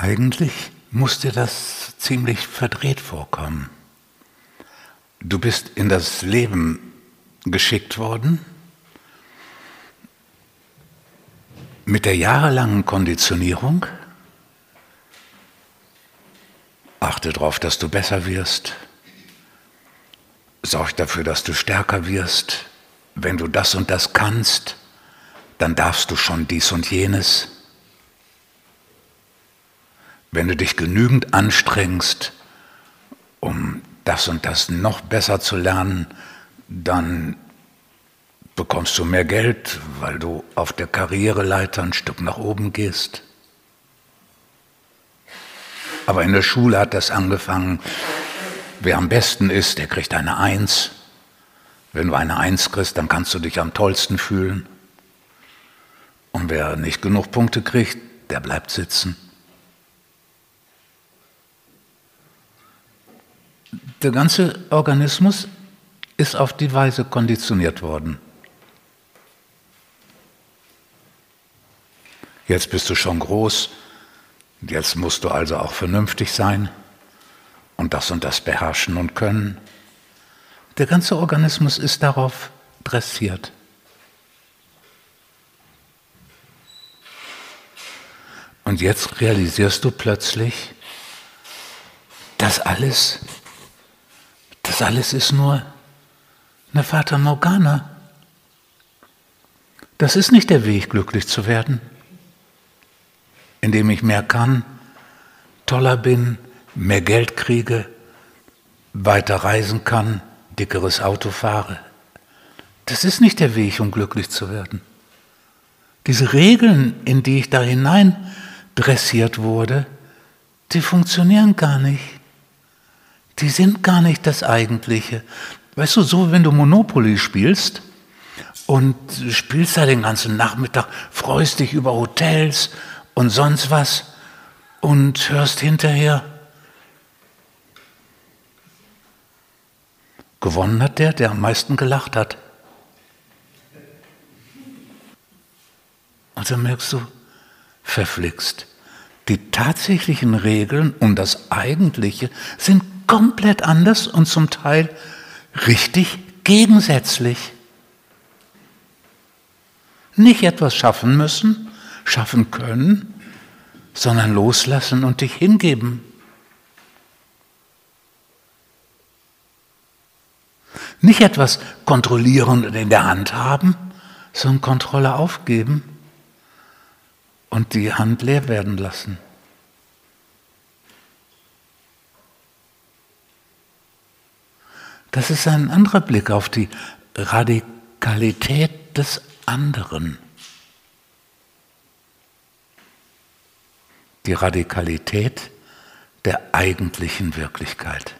Eigentlich muss dir das ziemlich verdreht vorkommen. Du bist in das Leben geschickt worden mit der jahrelangen Konditionierung. Achte darauf, dass du besser wirst. Sorg dafür, dass du stärker wirst. Wenn du das und das kannst, dann darfst du schon dies und jenes. Wenn du dich genügend anstrengst, um das und das noch besser zu lernen, dann bekommst du mehr Geld, weil du auf der Karriereleiter ein Stück nach oben gehst. Aber in der Schule hat das angefangen, wer am besten ist, der kriegt eine Eins. Wenn du eine Eins kriegst, dann kannst du dich am tollsten fühlen. Und wer nicht genug Punkte kriegt, der bleibt sitzen. Der ganze Organismus ist auf die Weise konditioniert worden. Jetzt bist du schon groß, jetzt musst du also auch vernünftig sein und das und das beherrschen und können. Der ganze Organismus ist darauf dressiert. Und jetzt realisierst du plötzlich, das alles das alles ist nur eine Fata Morgana. Das ist nicht der Weg, glücklich zu werden, indem ich mehr kann, toller bin, mehr Geld kriege, weiter reisen kann, dickeres Auto fahre. Das ist nicht der Weg, um glücklich zu werden. Diese Regeln, in die ich da hinein dressiert wurde, die funktionieren gar nicht die sind gar nicht das Eigentliche. Weißt du, so wenn du Monopoly spielst und spielst da den ganzen Nachmittag, freust dich über Hotels und sonst was und hörst hinterher, gewonnen hat der, der am meisten gelacht hat. Und dann merkst du, verflixt. Die tatsächlichen Regeln und das Eigentliche sind komplett anders und zum Teil richtig gegensätzlich. Nicht etwas schaffen müssen, schaffen können, sondern loslassen und dich hingeben. Nicht etwas kontrollieren und in der Hand haben, sondern Kontrolle aufgeben und die Hand leer werden lassen. Das ist ein anderer Blick auf die Radikalität des anderen. Die Radikalität der eigentlichen Wirklichkeit.